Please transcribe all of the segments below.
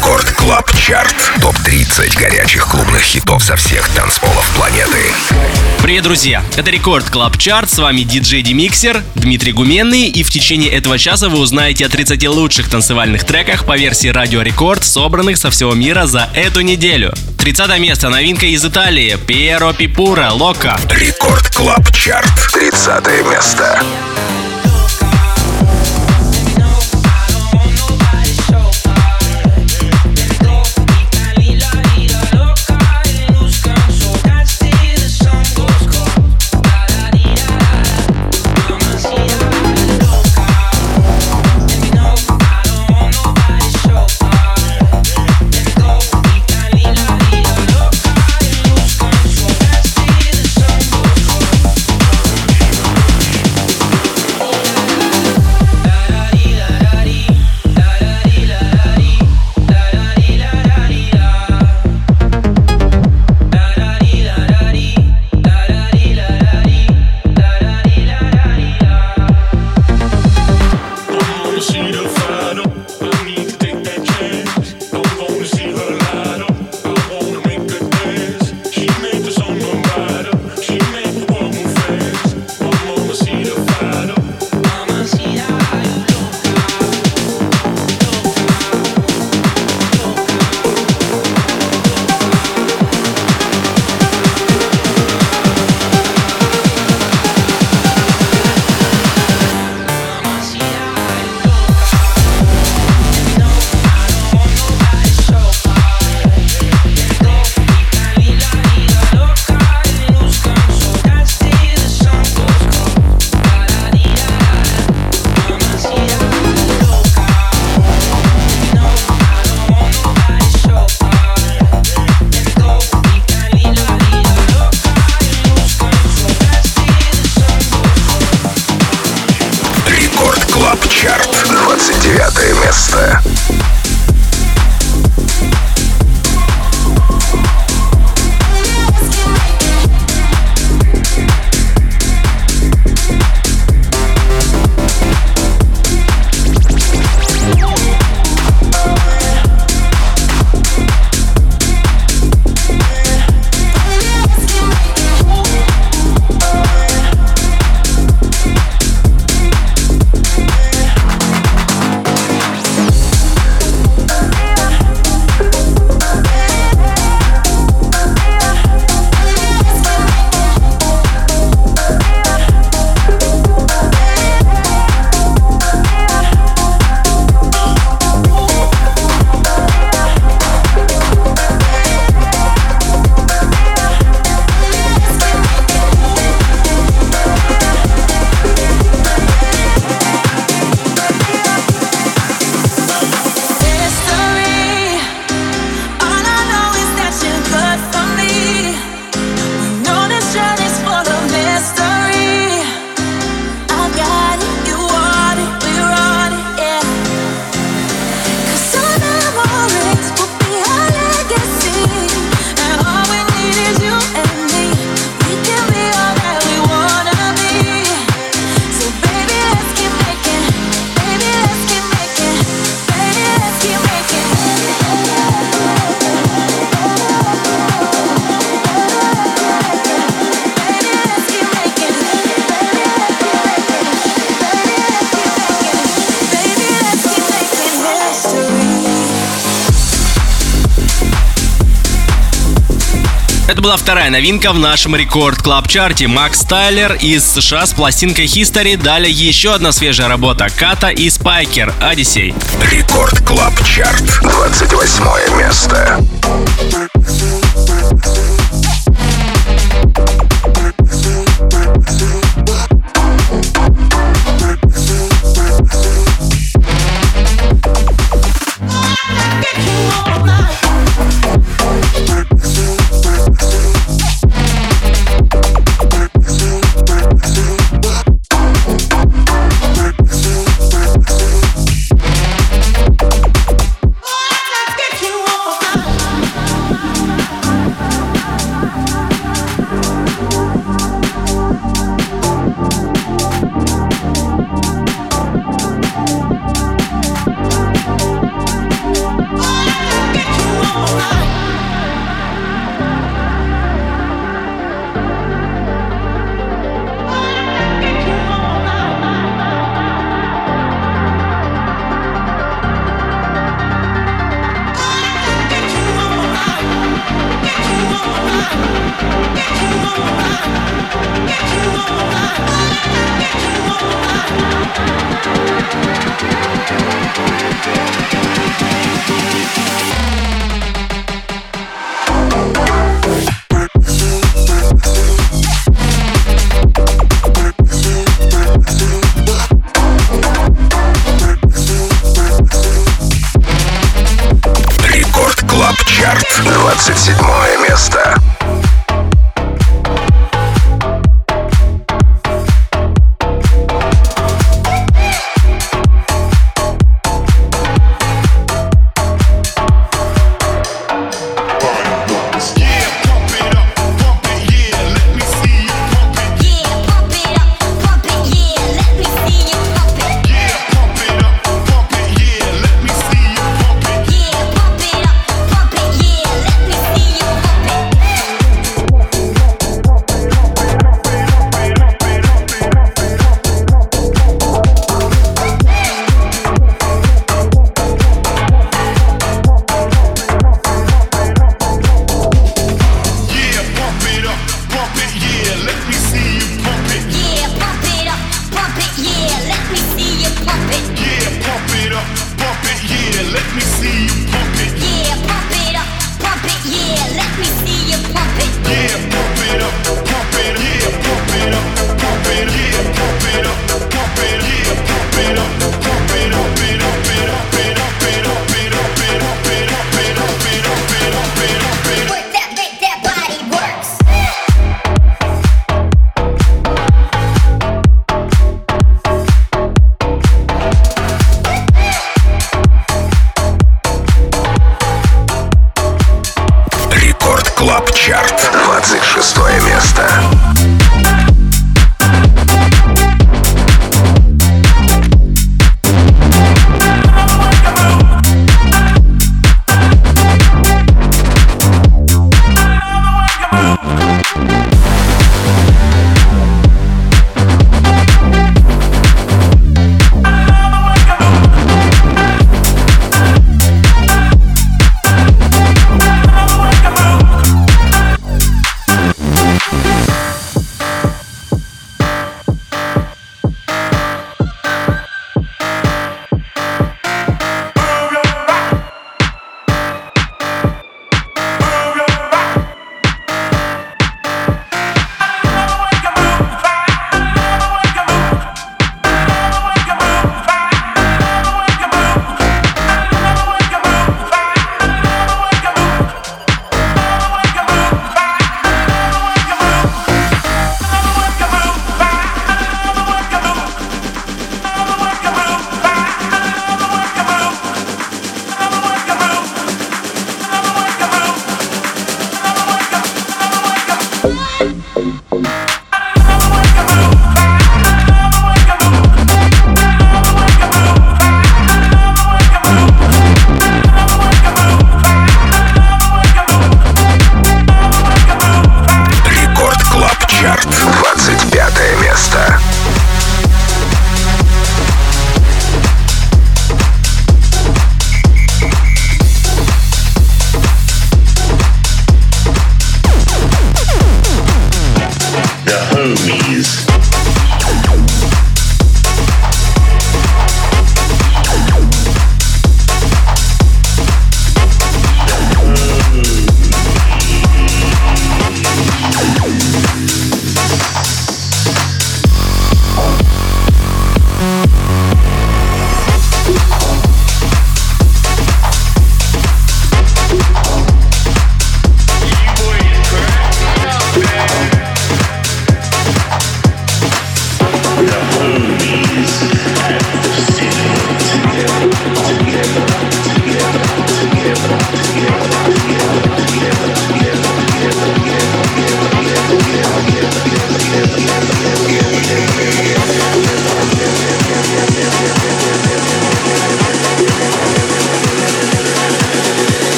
Record Club Chart. Топ-30 горячих клубных хитов со всех танцполов планеты. Привет, друзья! Это Record Club Chart, с вами диджей DeMixer, Дмитрий Гуменный, и в течение этого часа вы узнаете о 30 лучших танцевальных треках по версии Радио Рекорд, собранных со всего мира за эту неделю. 30 место, новинка из Италии, Piero Pirupa, Loca. Record Club Chart, 30 место. Была вторая новинка в нашем Record Club чарте Макс Тайлер из США с пластинкой History. Далее еще одна свежая работа Ката и Спайкер Odyssey. Record Club Chart 28 место.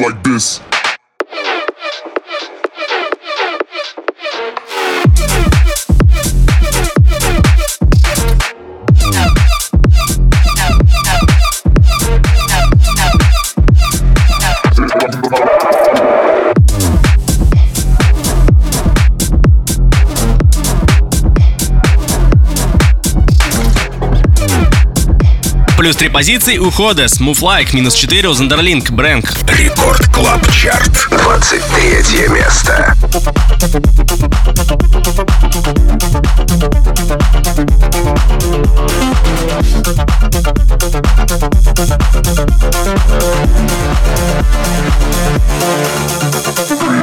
Like this. Плюс три позиции у Ходес, Like, минус 4 у Зандерлинг, Брэнк. Рекорд Клаб Чарт, 23 место. Рекорд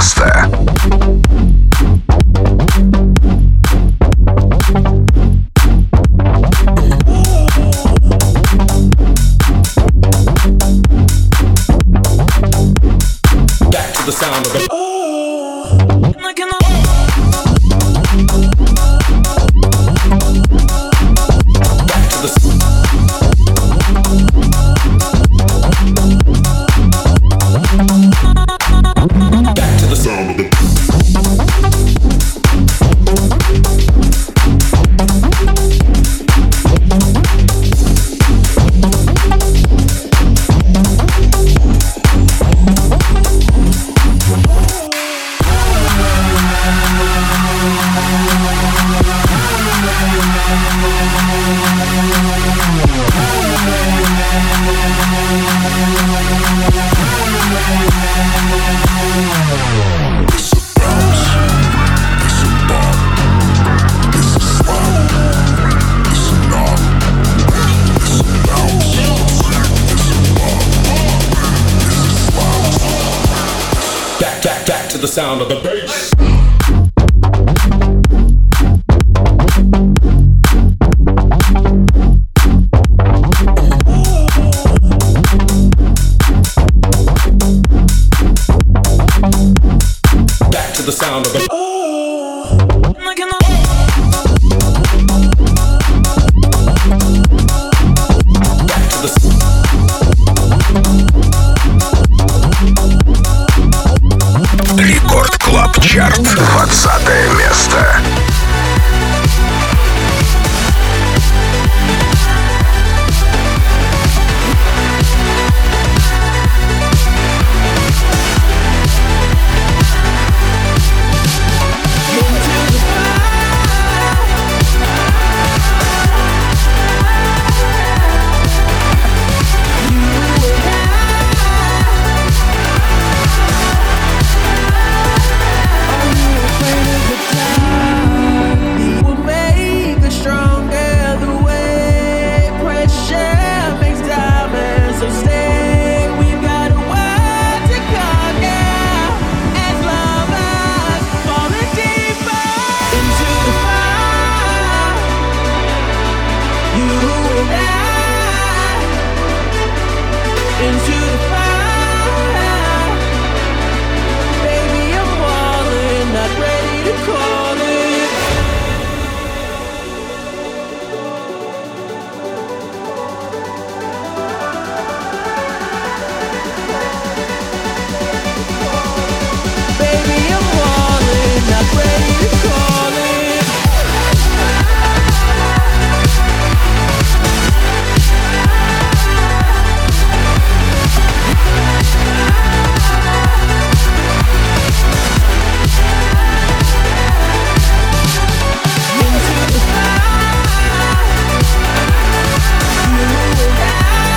Festa. Чарт, 20 место.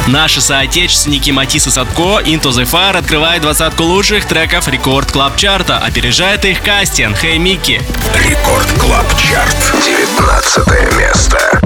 Наши соотечественники Матис и Sadko Into the Fire открывает двадцатку лучших треков Record Club Чарта. Опережает их Кастин, Hey Mickey. Record Club Chart, 19 место.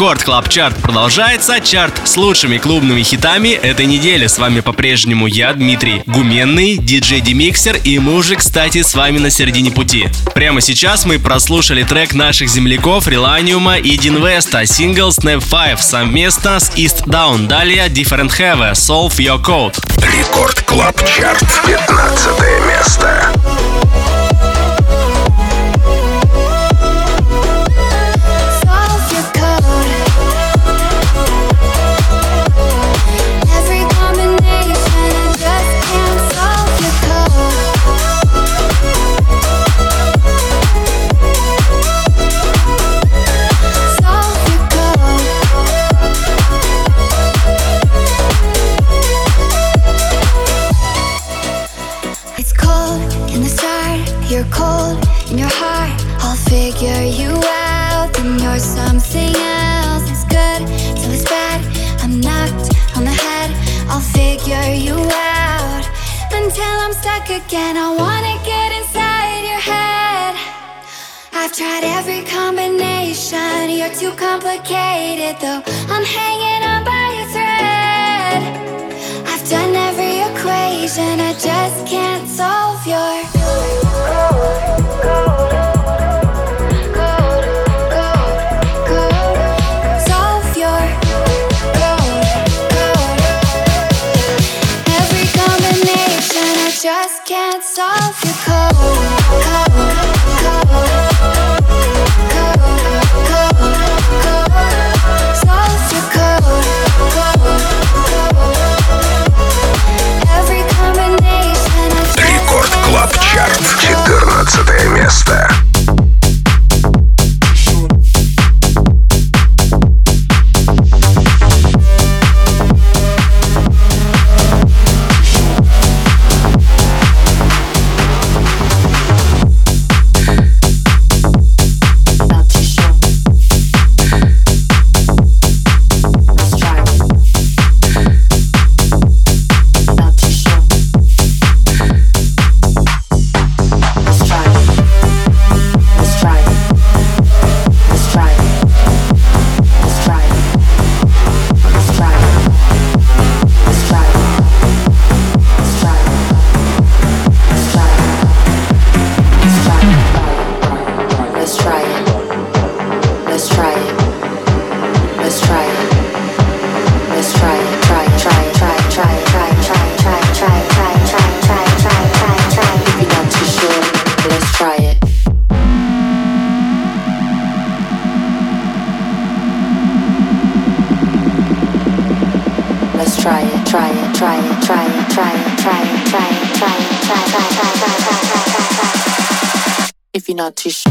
Record Club Chart продолжается. Чарт с лучшими клубными хитами этой недели. С вами по-прежнему я, Дмитрий Гуменный, диджей DeMixer, и мы уже, кстати, с вами на середине пути. Прямо сейчас мы прослушали трек наших земляков Реланиума и Динвеста, сингл Snap 5 совместно с East Down. Далее Different Have, Solve Your Code. Record Club Chart, 15 место. though I'm heading try try try try try try try If you're not too sure.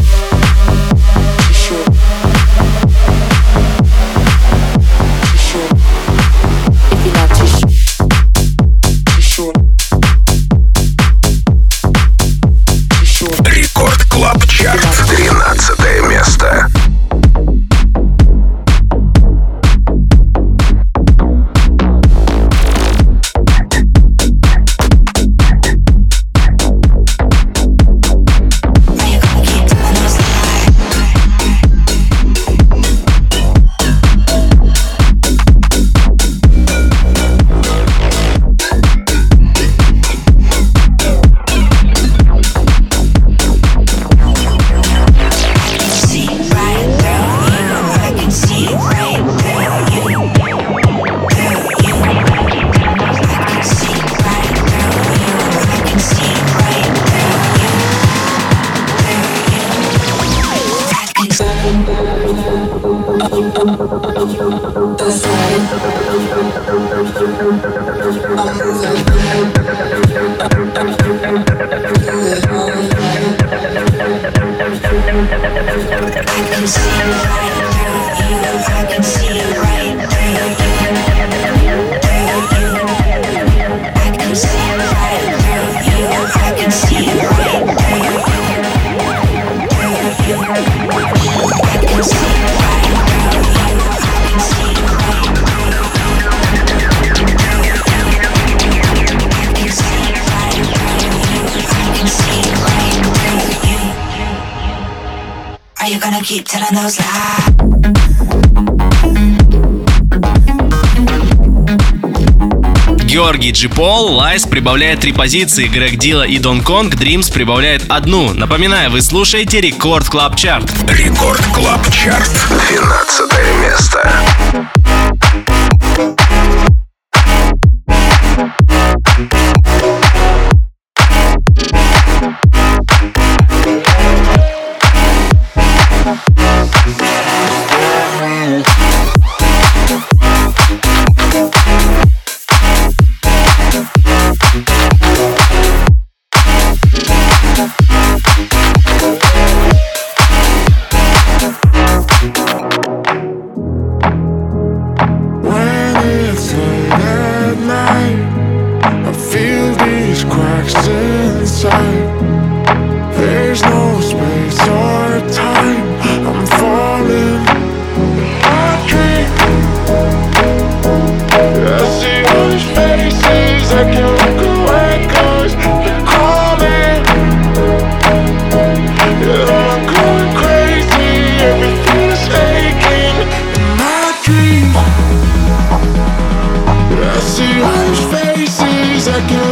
Георгий Джипол, Лайс прибавляет три позиции, Грег Дила и Дон Конг, Дримс прибавляет одну. Напоминаю, вы слушаете Рекорд Клаб Чарт. Рекорд Клаб Чарт, 12 место. strange faces I can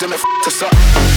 then it to suck.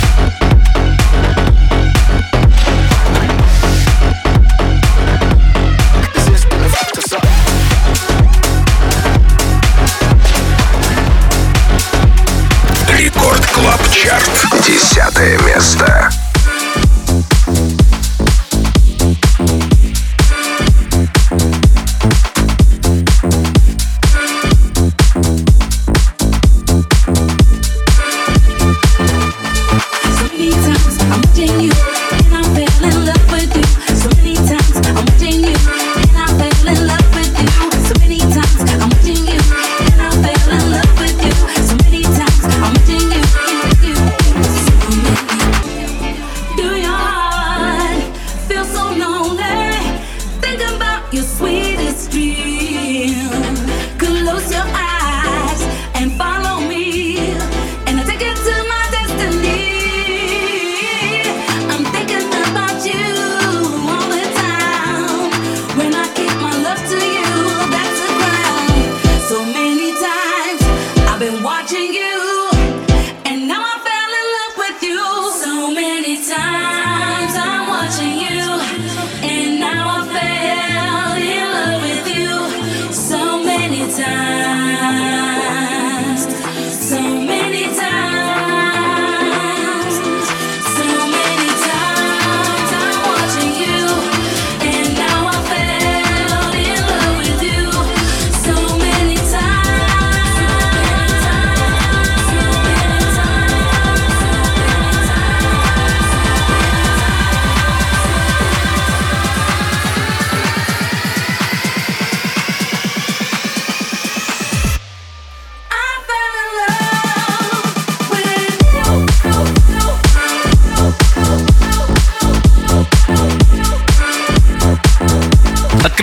Yeah.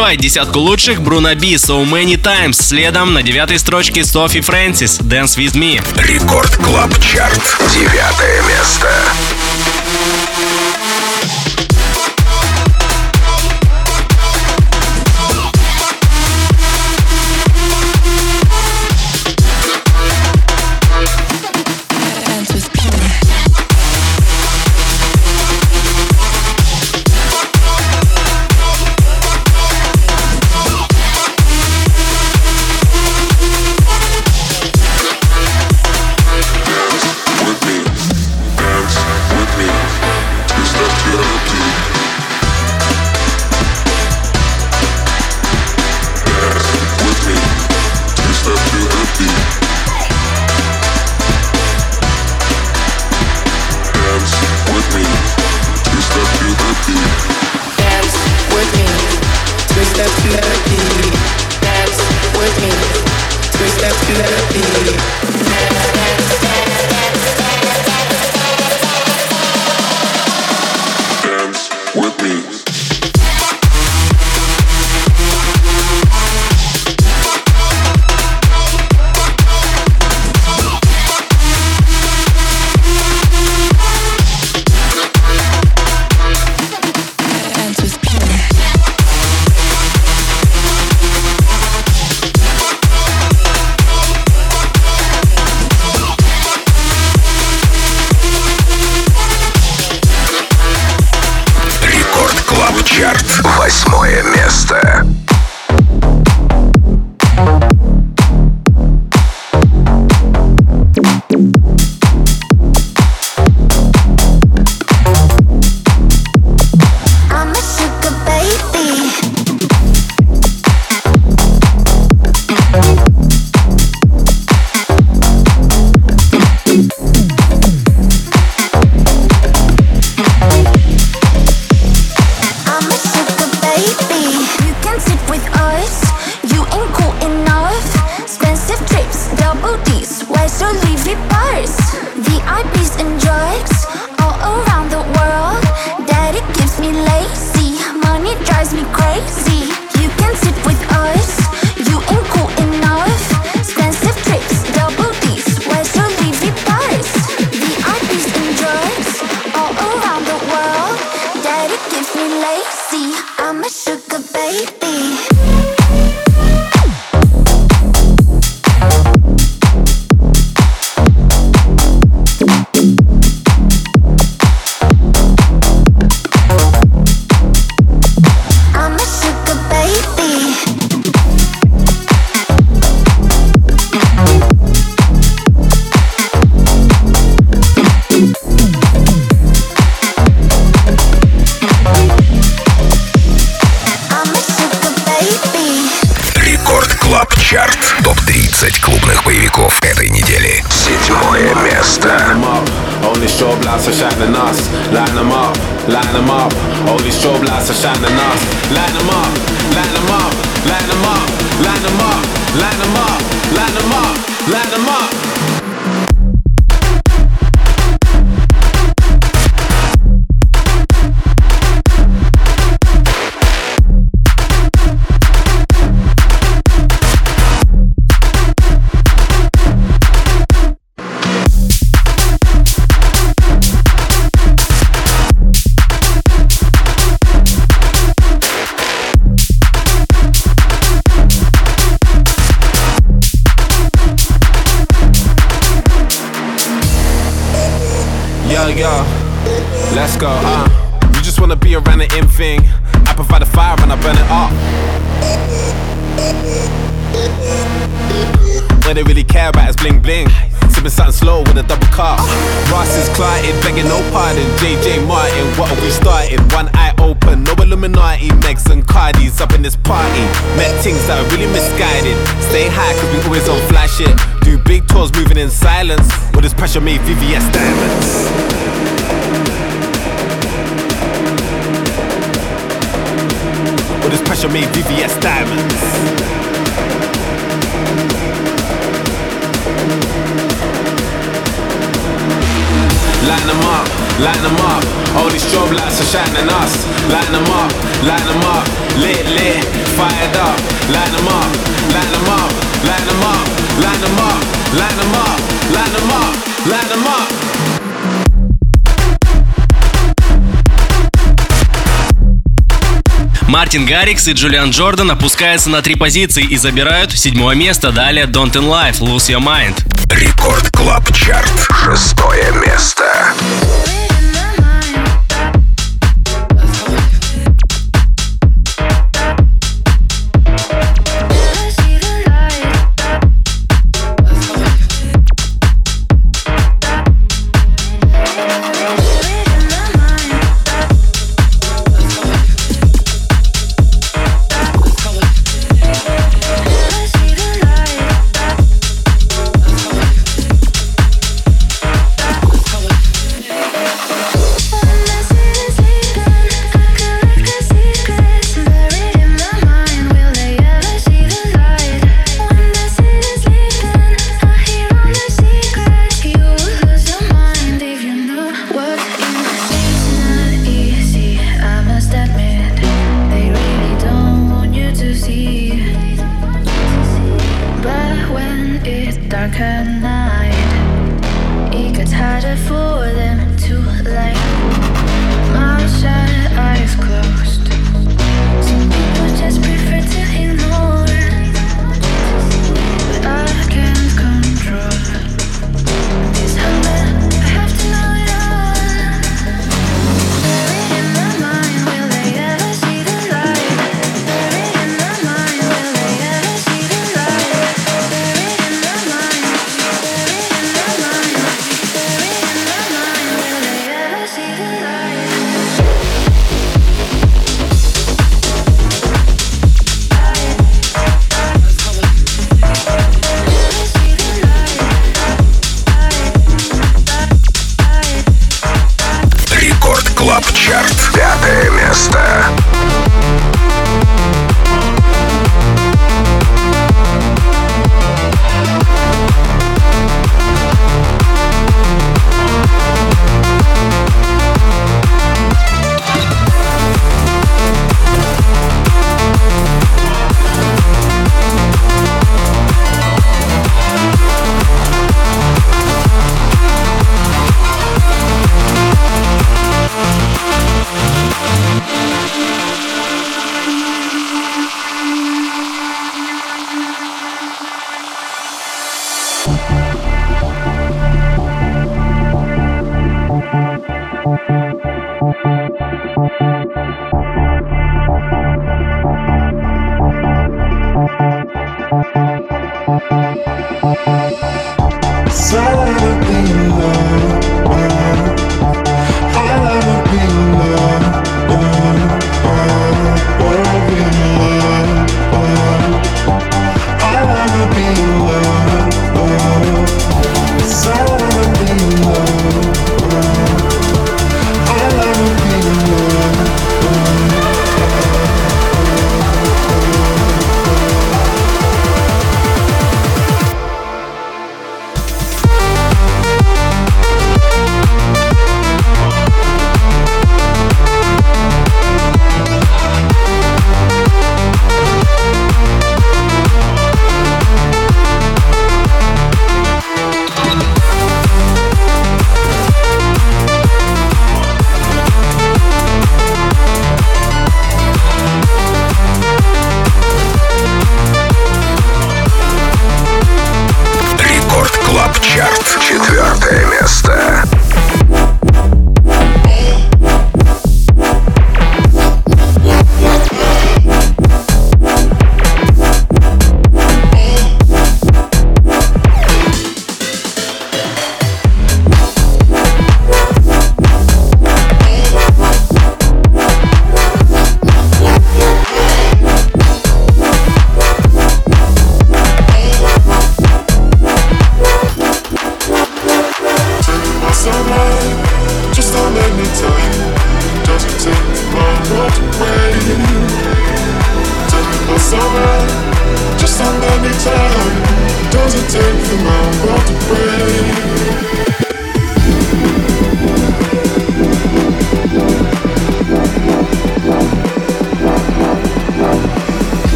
открывает десятку лучших Bruno Be «So Many Times», следом на девятой строчке Sophie Francis «Dance With Me». Record Club Chart. Девятое место. All they really care about is bling bling. Sipping something slow with a double cup. Ross is clotted, begging no pardon. JJ Martin, what are we starting? One eye open, no Illuminati. Megs and Cardi's up in this party. Met things that are really misguided. Stay high, cause we always on flash it. Do big tours moving in silence. With this pressure made VVS diamonds. With this pressure made VVS diamonds. Line them up, line them up. All these strobe lights are shining us. Line them up, line them up. Lit, lit, fired up. Line them up, line them up, line them up, line them up, line them up, line them up, line them up. Line them up. Мартин Гаррикс и Джулиан Джордан опускаются на три позиции и забирают седьмое место. Далее Dante Klein, Lose Your Mind. Record Club Chart. Шестое место.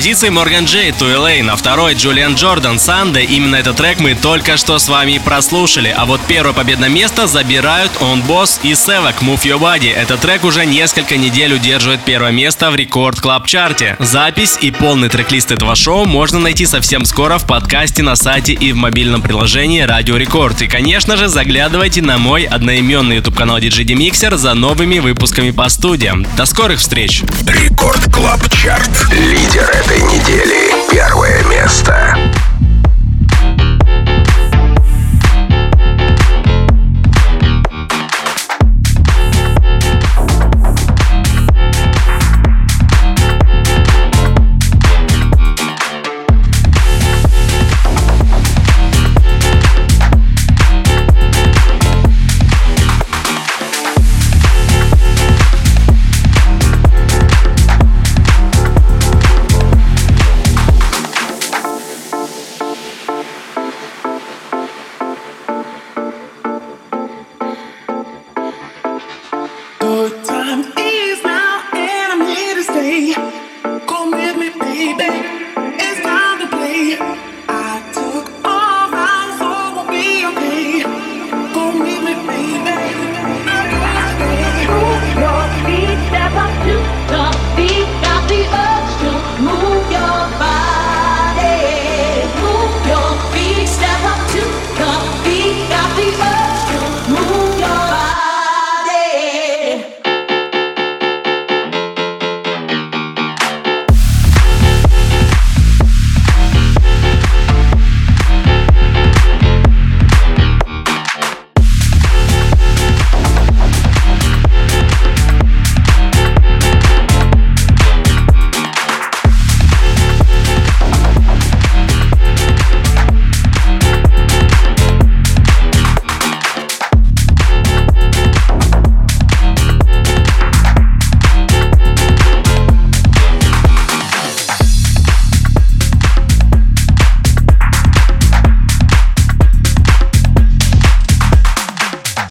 На третьей позиции Морган Джей, Туэлей, на второй Джулиан Джордан, Санде. Именно этот трек мы только что с вами прослушали. А вот первое победное место забирают Öwnboss и Sevek Move Your Body. Этот трек уже несколько недель удерживает первое место в Record Club Chart е. Запись и полный трек-лист этого шоу можно найти совсем скоро в подкасте на сайте и в мобильном приложении Радио Рекорд. И, конечно же, заглядывайте на мой одноименный YouTube канал DJ Demixer за новыми выпусками по студиям. До скорых встреч! Record Club Чарт этой недели первое место.